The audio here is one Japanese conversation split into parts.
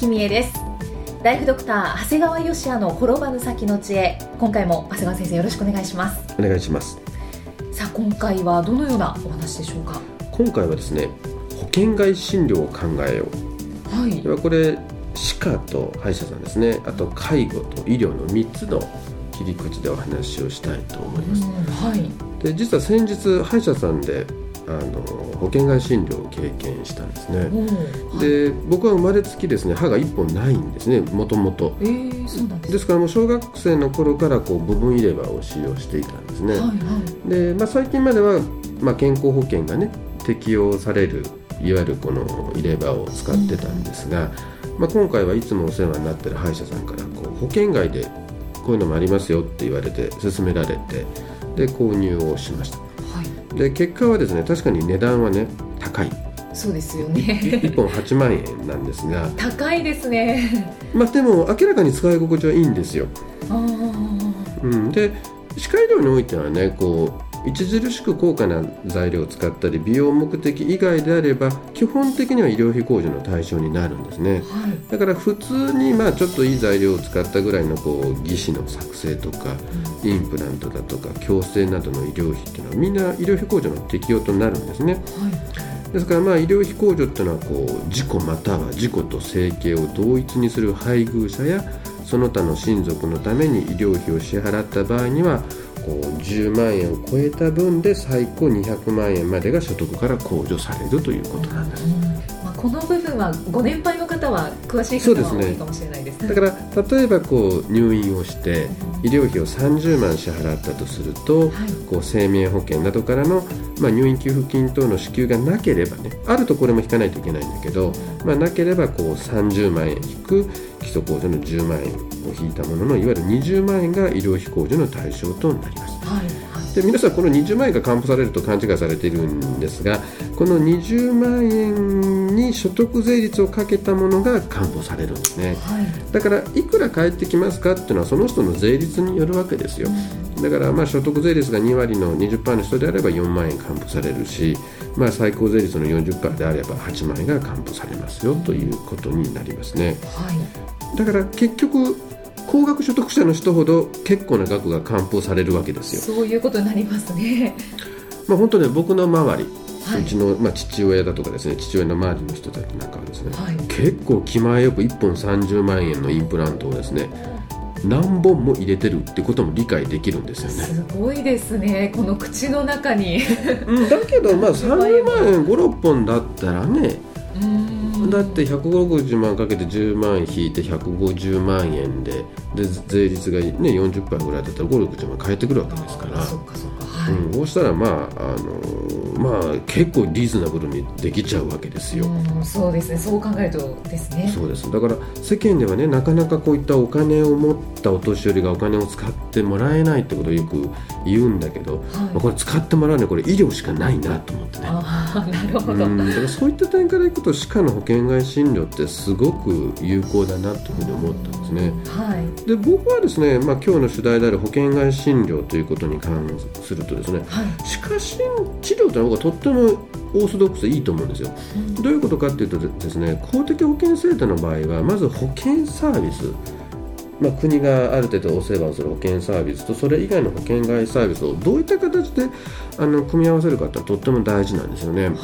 生きみえです。ライフドクター長谷川芳也の転ばぬ先の知恵。今回も長谷川先生よろしくお願いします。お願いします。さあ今回はどのようなお話でしょうか？今回はですね保険外診療を考えよう。はい。ではこれ歯科と歯医者さんですね。あと介護と医療の3つの切り口でお話をしたいと思います。はい。で実は先日歯医者さんであの保険外診療を経験したんですね。で僕は生まれつきですね歯が1本ないんですねもともとです。からもう小学生の頃からこう部分入れ歯を使用していたんですね、はいはい。で、まあ、最近までは、まあ、健康保険がね適用されるいわゆるこの入れ歯を使ってたんですが、まあ、今回はいつもお世話になってる歯医者さんからこう保険外でこういうのもありますよって言われて勧められてで購入をしました。はい。で結果はですね確かに値段はね高い。そうですよいね1本8万円なんですが。高いですね。まあでも明らかに使い心地はいいんですよ、うん、で歯科医療においてはねこう著しく高価な材料を使ったり美容目的以外であれば基本的には医療費控除の対象になるんですね。はい。だから普通にまあちょっといい材料を使ったぐらいのこうの作成とかインプラントだとか矯正などの医療費っていうのはみんな医療費控除の適用となるんですね。はい。ですからまあ医療費控除っていうのはこう事故または事故と生計を同一にする配偶者やその他の親族のために医療費を支払った場合にはこう10万円を超えた分で最高200万円までが所得から控除されるということなんです。まあ、この部分はご年配の方は詳しい方そうですねが多いかもしれないですだから例えばこう入院をして医療費を30万支払ったとすると、はい。こう生命保険などからの、まあ、入院給付金等の支給がなければねあるとこれも引かないといけないんだけど、まあ、なければこう30万円引く基礎控除の10万円を引いたもののいわゆる20万円が医療費控除の対象となります。はいはい。で皆さんこの20万円が還付されると勘違いされているんですがこの20万円に所得税率をかけたものが還付されるんですね。はい。だからいくら返ってきますかっていうのはその人の税率によるわけですよ。だからまあ所得税率が2割の20%の人であれば4万円還付されるし、まあ、最高税率の40%であれば8万円が還付されますよということになりますね。はい。だから結局高額所得者の人ほど結構な額が還付されるわけですよ、そういうことになりますね。まあ、本当ね僕の周りはい。うちの、まあ、父親だとかですね父親の周りの人たちなんかはですね、はい。結構気前よく1本30万円のインプラントをですね何本も入れてるってことも理解できるんですよね、すごいですね。この口の中に。うん、だけどまあ 30万円56本だったらねうんだって160万かけて10万円引いて150万円でで税率が、ね、40%ぐらいだったら560万返ってくるわけですから。あそっかそっかはい、うん、そうしたらまああのまあ結構リーズナブルにできちゃうわけですよ。うんそうですね。そう考えるとですね。そうです。だから世間ではねなかなかこういったお金を持ったお年寄りがお金を使ってもらえないってことをよく言うんだけど、はい。まあこれ使ってもらうにはこれ医療しかないなと思ってね。ああなるほど、うん、だからそういった点からいくと歯科の保険外診療ってすごく有効だなというふうに思ったんですね。はい。で僕はですね、まあ、今日の主題である保険外診療ということに関するとですねはい。歯科診治療というのは僕はとってもオーソドックスでいいと思うんですよ。どういうことかっていうとですね公的保険制度の場合はまず保険サービス、まあ、国がある程度お世話をする保険サービスとそれ以外の保険外サービスをどういった形であの組み合わせるかってとっても大事なんですよね。はい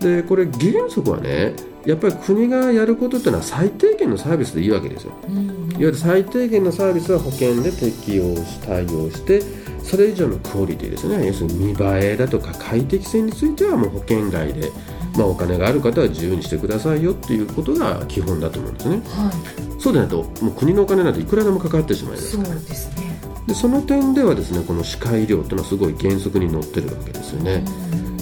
でこれ原則はねやっぱり国がやることっていうのは最低限のサービスでいいわけですよ。うんいわゆる最低限のサービスは保険で適用し対応してそれ以上のクオリティですね。要するに見栄えだとか快適性についてはもう保険外で、まあ、お金がある方は自由にしてくださいよっていうことが基本だと思うんですね。はそうでないともう国のお金なんていくらでもかかってしまいい、ますそうですね。でその点ではですねこの歯科医療というのはすごい原則にのってるわけですよね。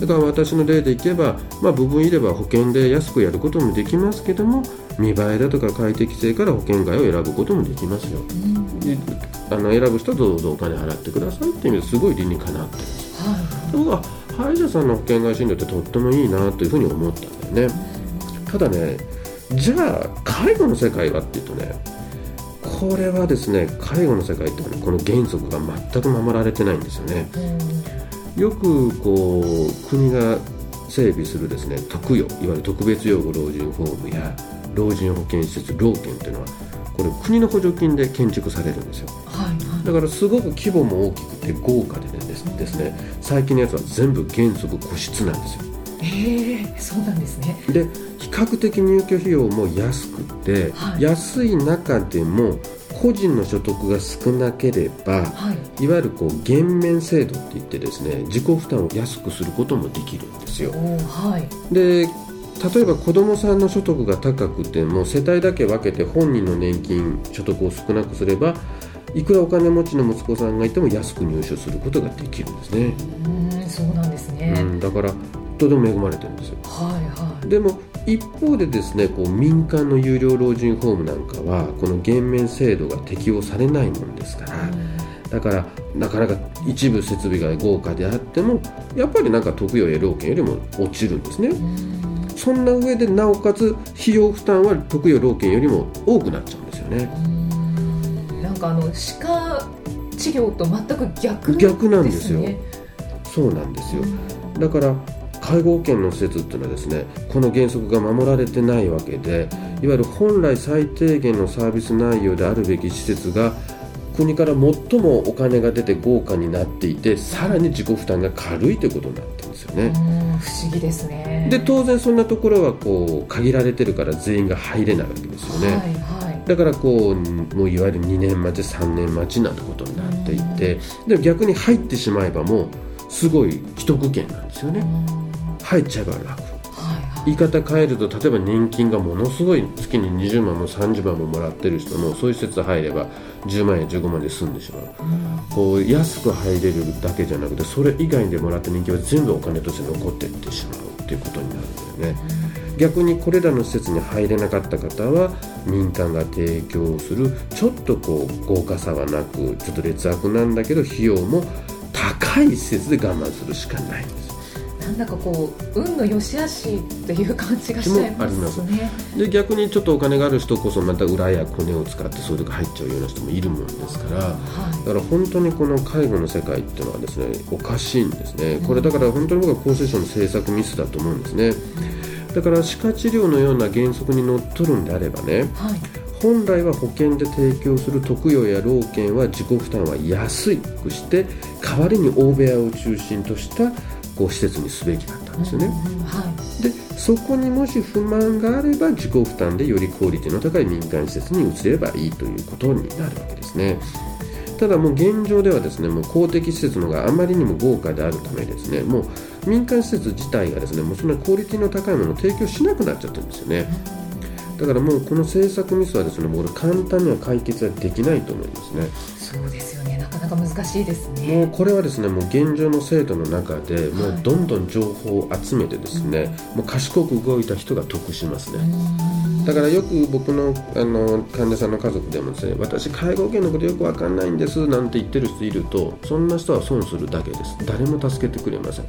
だから私の例でいけば、まあ、部分いれば保険で安くやることもできますけども見栄えだとか快適性から保険外を選ぶこともできますよ、であの選ぶ人はどうぞお金払ってくださいっていう意味ですごい理にかなって。ます、はい、僕は歯医者さんの保険外診療ってとってもいいなというふうに思ったんだよね、ただねじゃあ介護の世界はっていうとねこれはですね介護の世界ってこの原則が全く守られてないんですよね、よくこう国が整備するですね特養いわゆる特別養護老人ホームや老人保健施設老健っていうのはこれ国の補助金で建築されるんですよ、はいはい、だからすごく規模も大きくて豪華でねですですね。最近のやつは全部原則個室なんですよ。へえそうなんですね。で比較的入居費用も安くて、はい、安い中でも個人の所得が少なければ、はい、いわゆるこう減免制度っていってですね自己負担を安くすることもできるんですよ。はい、で例えば子どもさんの所得が高くても世帯だけ分けて本人の年金所得を少なくすればいくらお金持ちの息子さんがいても安く入所することができるんですね。うんそうなんですね、うん、だからとても恵まれてるんですよ。はいはい、でも一方でですねこう民間の有料老人ホームなんかはこの減免制度が適用されないもんですから、だからなかなか一部設備が豪華であってもやっぱりなんか特養や老犬よりも落ちるんですね。そんな上でなおかつ費用負担は特養老犬よりも多くなっちゃうんですよね。なんかあの歯科治療と全く逆、ね、逆なんですよ。そうなんですよ。だから介護保険の施設っていうのはですねこの原則が守られてないわけでいわゆる本来最低限のサービス内容であるべき施設が国から最もお金が出て豪華になっていてさらに自己負担が軽いということになってですよね。不思議ですねで当然そんなところはこう限られてるから全員が入れないわけですよね。はいはい、だからこうもういわゆる2年待ち3年待ちなんてことになっていてでも逆に入ってしまえばもうすごい既得権なんですよね。入っちゃえば楽、言い方変えると例えば年金がものすごい月に20万も30万ももらってる人もそういう施設入れば10万円15万で済んでしまう、うん、こう安く入れるだけじゃなくてそれ以外でもらった年金は全部お金として残っていってしまうっていうことになるんだよね、うん、逆にこれらの施設に入れなかった方は民間が提供するちょっとこう豪華さはなくちょっと劣悪なんだけど費用も高い施設で我慢するしかないなんだかこう運の良し悪しっていう感じがしちゃいますね。で逆にちょっとお金がある人こそまた裏やコネを使ってそういうとこ入っちゃうような人もいるもんですから、はい、だから本当にこの介護の世界っていうのはですねおかしいんですね。これだから本当に僕は厚生省の政策ミスだと思うんですね、だから歯科治療のような原則にのっとるんであればね、はい。本来は保険で提供する特養や老犬は自己負担は安くして代わりに大部屋を中心としたこう施設にすべきだったんですよね。はい、でそこにもし不満があれば自己負担でよりクオリティの高い民間施設に移ればいいということになるわけですね。ただもう現状ではですねもう公的施設のがあまりにも豪華であるためですねもう民間施設自体がですねもうそんなクオリティの高いものを提供しなくなっちゃってるんですよね。だからもうこの政策ミスはですねもう簡単には解決はできないと思いますね。そうですよかなか難しいですね。もうこれはですねもう現状の制度の中でもうどんどん情報を集めてですね、はい、もう賢く動いた人が得しますね。だからよく僕のあの患者さんの家族でもですね私、介護保険のことよく分かんないんですなんて言ってる人いるとそんな人は損するだけです。誰も助けてくれません。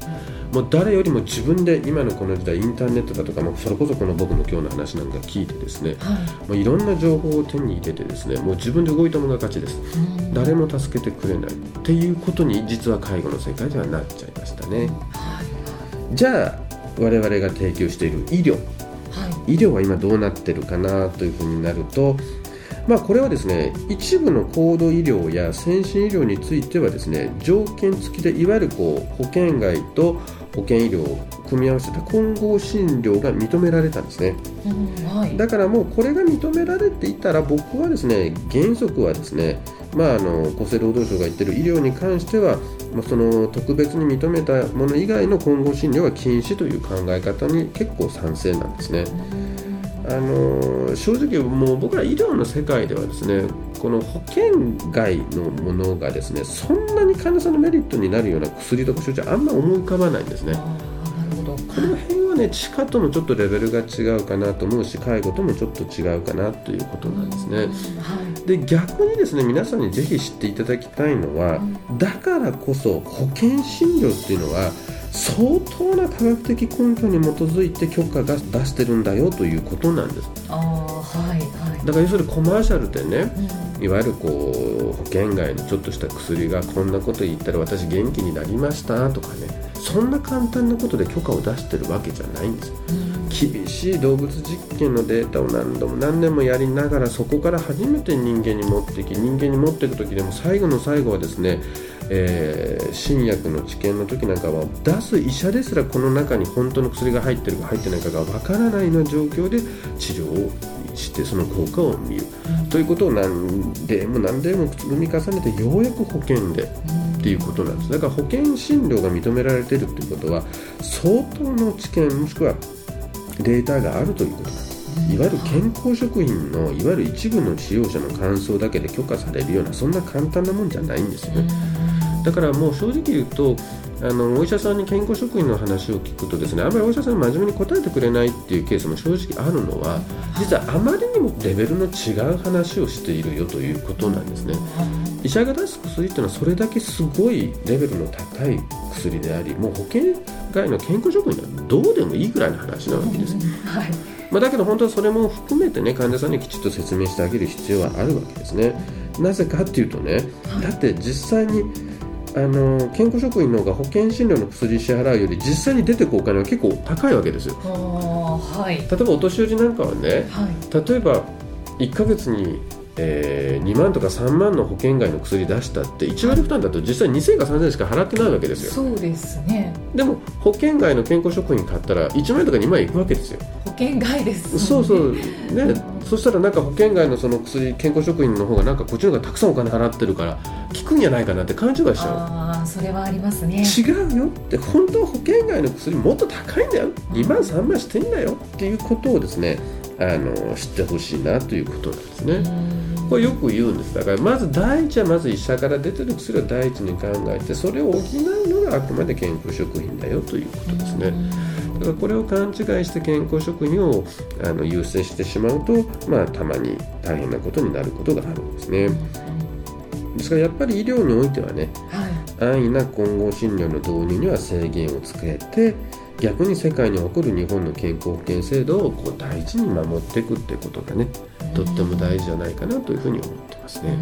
もう誰よりも自分で今のこの時代インターネットだとかもそれこそこの僕の今日の話なんか聞いてですね、はい、もういろんな情報を手に入れてですねもう自分で動いたものが勝ちです。誰も助けてくれないっていうことに実は介護の世界ではなっちゃいましたね、はい、じゃあ我々が提供している医療。医療は今どうなってるかなというふうになると、まあ、これはですね一部の高度医療や先進医療についてはですね条件付きでいわゆるこう保険外と保険医療を組み合わせた混合診療が認められたんですね、うんはい、だからもうこれが認められていたら僕はですね原則はですねまあ、あの厚生労働省が言ってる医療に関しては、まあ、その特別に認めたもの以外の混合診療は禁止という考え方に結構賛成なんですね。あの正直もう僕ら医療の世界ではですねこの保険外のものがですねそんなに患者さんのメリットになるような薬とか処置はあんま思い浮かばないんですね。なるほどこの辺はね歯科ともちょっとレベルが違うかなと思うし介護ともちょっと違うかなということなんですね。はい。で逆にですね皆さんにぜひ知っていただきたいのは、だからこそ保険診療っていうのは相当な科学的根拠に基づいて許可が出してるんだよということなんです。あーはいはい。だから要するにコマーシャルでねうん。いわゆるこう保険外のちょっとした薬がこんなこと言ったら私元気になりましたとかねそんな簡単なことで許可を出してるわけじゃないんです。うん。厳しい動物実験のデータを何度も何年もやりながらそこから初めて人間に持っていき人間に持っていく時でも最後の最後はですね、えー新薬の治験の時なんかは出す医者ですらこの中に本当の薬が入ってるか入ってないかがわからないような状況で治療をしてその効果を見る、ということを何でも何でも積み重ねてようやく保険でっていうことなんです。だから保険診療が認められているということは相当の知見もしくはデータがあるということ。なんですいわゆる健康食品のいわゆる一部の使用者の感想だけで許可されるようなそんな簡単なもんじゃないんですよ。ねだからもう正直言うとあのお医者さんに健康食品の話を聞くとですねあんまりお医者さん真面目に答えてくれないっていうケースも正直あるのは実はあまりにもレベルの違う話をしているよということなんですね。医者が出す薬っていうのはそれだけすごいレベルの高い薬でありもう保険外の健康食品はどうでもいいぐらいの話なわけですはい。まあ、だけど本当はそれも含めてね患者さんにきちっと説明してあげる必要はあるわけですね。なぜかっていうとね、だって実際にあの健康食品の方が保険診療の薬支払うより実際に出てくお金は結構高いわけですよ。はい例えばお年寄りなんかはねはい例えば1ヶ月に、えー2万とか3万の保険外の薬出したって1割負担だと実際2000か3000しか払ってないわけですよ。そうですね。でも保険外の健康食品買ったら1万円とか2万円いくわけですよ。保険外です。そうそう。ね、そしたらなんか保険外のその薬健康食品の方がなんかこっちの方がたくさんお金払ってるから効くんじゃないかなって勘違いしちゃああそれはありますね。う違うよ。って本当は保険外の薬もっと高いんだよ。2万3万してんだよ。っていうことをですねあの知ってほしいなということなんですね。これよく言うんですだからまず第一はまず医者から出てる薬を第一に考えてそれを補うのがあくまで健康食品だよということですね。だからこれを勘違いして健康食品をあの優先してしまうと、まあ、たまに大変なことになることがあるんですね。ですからやっぱり医療においてはねはい安易な混合診療の導入には制限をつけて逆に世界に誇る日本の健康保険制度をこう大事に守っていくってことがねとっても大事じゃないかなというふうに思ってますね。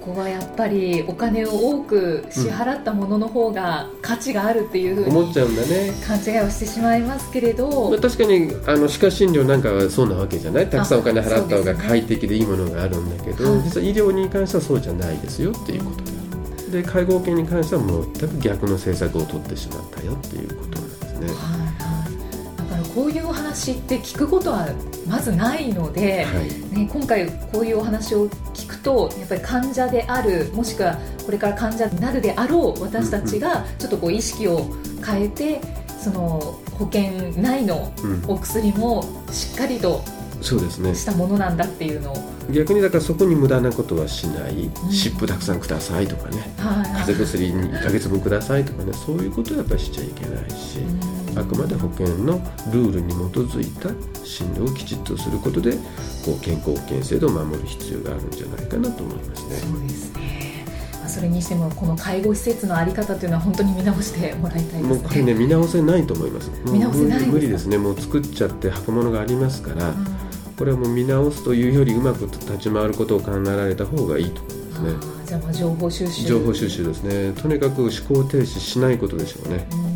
ここはやっぱりお金を多く支払ったものの方が価値があるっていうふうに思っちゃうんだね。勘違いをしてしまいますけれどまあ、確かにあの歯科診療なんかはそうなわけじゃない？たくさんお金払った方が快適でいいものがあるんだけど、はい実は医療に関してはそうじゃないですよっていうことであるで介護保険に関しては全く逆の政策を取ってしまったよっていうことなんですね。こういうお話って聞くことはまずないので、はい。ね、今回こういうお話を聞くとやっぱり患者であるもしくはこれから患者になるであろう私たちがちょっとこう意識を変えてその保険内のうんお薬もしっかりとそうですね。したものなんだっていうのを、逆にだからそこに無駄なことはしない、ん。湿布たくさんくださいとかね。はい。風邪薬に1ヶ月分くださいとかね。そういうことはやっぱりしちゃいけないし、あくまで保険のルールに基づいた診療をきちっとすることでこう健康保険制度を守る必要があるんじゃないかなと思いますね。そうですねまあそれにしてもこの介護施設の在り方というのは本当に見直してもらいたいですね。もうこれね見直せないと思います。見直せない無理ですね。もう作っちゃって箱物がありますから、うんこれはもう見直すというよりうまく立ち回ることを考えられた方がいいと思いますね。じゃあまあ情報収集情報収集ですね。とにかく思考停止しないことでしょうね。うーん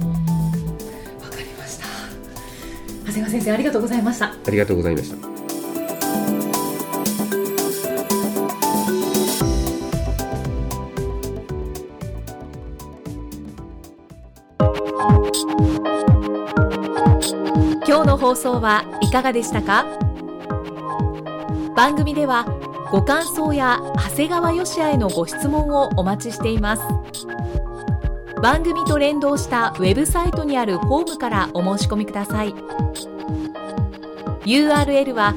先生ありがとうございました。ありがとうございました。今日の放送はいかがでしたか？番組ではご感想や長谷川よしあへのご質問をお待ちしています。番組と連動したウェブサイトにあるホームからお申し込みください URL は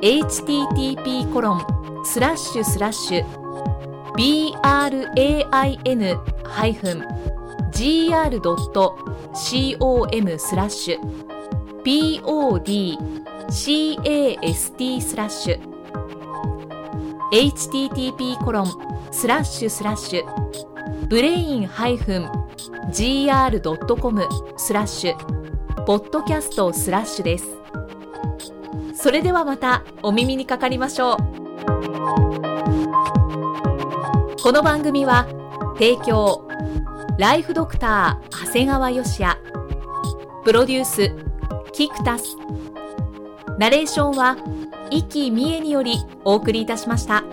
http コロンスラッシュスラッシュ brain-gr.com スラッシュ podcast スラッシュ http コロンスラッシュスラッシュブレイン -gr.com スラッシュポッドキャストスラッシュです。それではまたお耳にかかりましょう。この番組は提供ライフドクター長谷川義也。プロデュースキクタス。ナレーションは生きみえによりお送りいたしました。